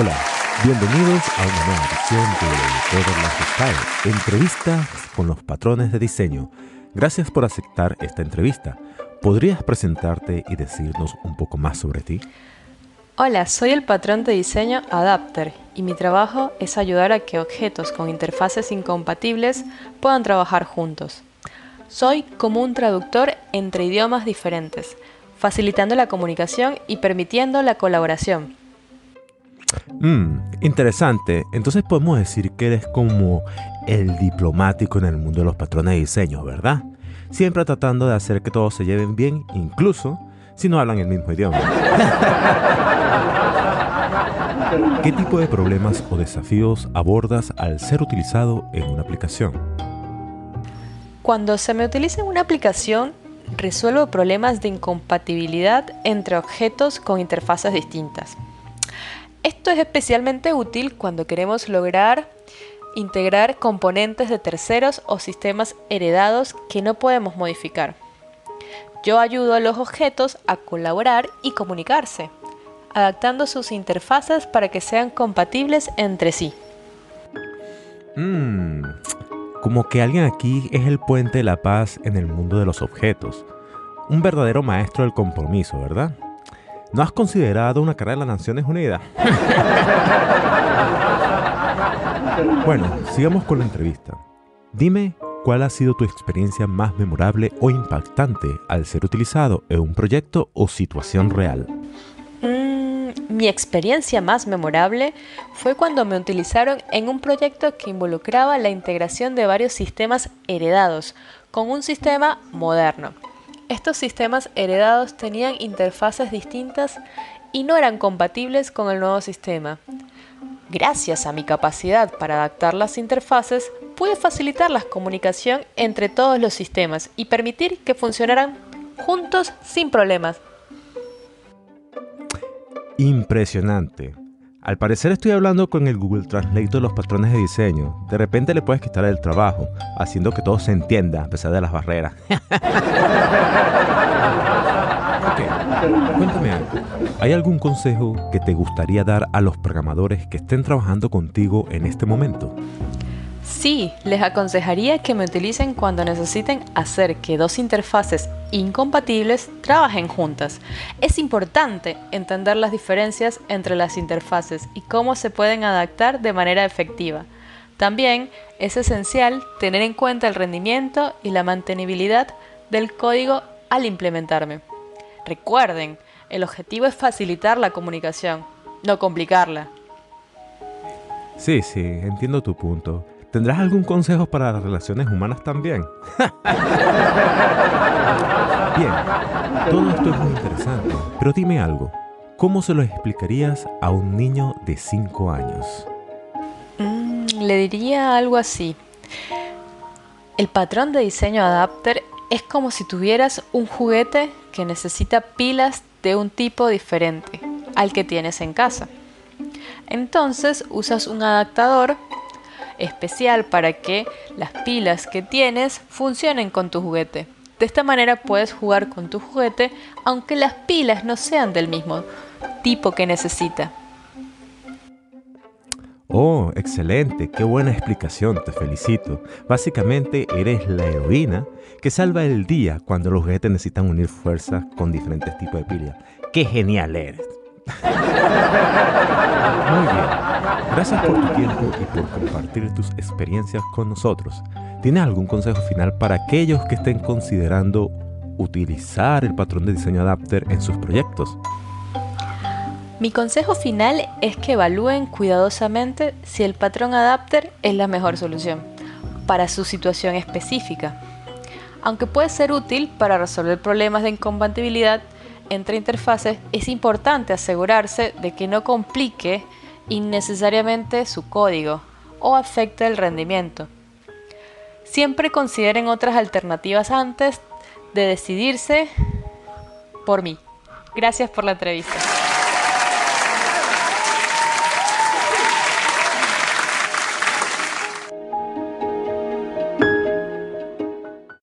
Hola, bienvenidos a una nueva edición de las Style, entrevista con los patrones de diseño. Gracias por aceptar esta entrevista. ¿Podrías presentarte y decirnos un poco más sobre ti? Hola, soy el patrón de diseño Adapter y mi trabajo es ayudar a que objetos con interfaces incompatibles puedan trabajar juntos. Soy como un traductor entre idiomas diferentes, facilitando la comunicación y permitiendo la colaboración. Mmm, interesante. Entonces podemos decir que eres como el diplomático en el mundo de los patrones de diseño, ¿verdad? Siempre tratando de hacer que todos se lleven bien, incluso si no hablan el mismo idioma. ¿Qué tipo de problemas o desafíos abordas al ser utilizado en una aplicación? Cuando se me utiliza en una aplicación, resuelvo problemas de incompatibilidad entre objetos con interfaces distintas. Esto es especialmente útil cuando queremos lograr integrar componentes de terceros o sistemas heredados que no podemos modificar. Yo ayudo a los objetos a colaborar y comunicarse, adaptando sus interfaces para que sean compatibles entre sí. Mmm, como que alguien aquí es el puente de la paz en el mundo de los objetos. Un verdadero maestro del compromiso, ¿verdad? ¿No has considerado una carrera de las Naciones Unidas? bueno, sigamos con la entrevista. Dime cuál ha sido tu experiencia más memorable o impactante al ser utilizado en un proyecto o situación real. Mm, mi experiencia más memorable fue cuando me utilizaron en un proyecto que involucraba la integración de varios sistemas heredados con un sistema moderno. Estos sistemas heredados tenían interfaces distintas y no eran compatibles con el nuevo sistema. Gracias a mi capacidad para adaptar las interfaces, pude facilitar la comunicación entre todos los sistemas y permitir que funcionaran juntos sin problemas. Impresionante. Al parecer estoy hablando con el Google Translate de los patrones de diseño. De repente le puedes quitar el trabajo, haciendo que todo se entienda a pesar de las barreras. ok, cuéntame algo. ¿Hay algún consejo que te gustaría dar a los programadores que estén trabajando contigo en este momento? Sí, les aconsejaría que me utilicen cuando necesiten hacer que dos interfaces incompatibles trabajen juntas. Es importante entender las diferencias entre las interfaces y cómo se pueden adaptar de manera efectiva. También es esencial tener en cuenta el rendimiento y la mantenibilidad del código al implementarme. Recuerden, el objetivo es facilitar la comunicación, no complicarla. Sí, sí, entiendo tu punto. ¿Tendrás algún consejo para las relaciones humanas también? Bien, todo esto es muy interesante, pero dime algo. ¿Cómo se lo explicarías a un niño de 5 años? Mm, le diría algo así. El patrón de diseño adapter es como si tuvieras un juguete que necesita pilas de un tipo diferente al que tienes en casa. Entonces usas un adaptador especial para que las pilas que tienes funcionen con tu juguete. De esta manera puedes jugar con tu juguete aunque las pilas no sean del mismo tipo que necesita. Oh, excelente, qué buena explicación, te felicito. Básicamente eres la heroína que salva el día cuando los juguetes necesitan unir fuerzas con diferentes tipos de pilas. ¡Qué genial eres! Muy bien. Gracias por tu tiempo y por compartir tus experiencias con nosotros. ¿Tienes algún consejo final para aquellos que estén considerando utilizar el patrón de diseño adapter en sus proyectos? Mi consejo final es que evalúen cuidadosamente si el patrón adapter es la mejor solución para su situación específica. Aunque puede ser útil para resolver problemas de incompatibilidad, entre interfaces, es importante asegurarse de que no complique innecesariamente su código o afecte el rendimiento. Siempre consideren otras alternativas antes de decidirse por mí. Gracias por la entrevista.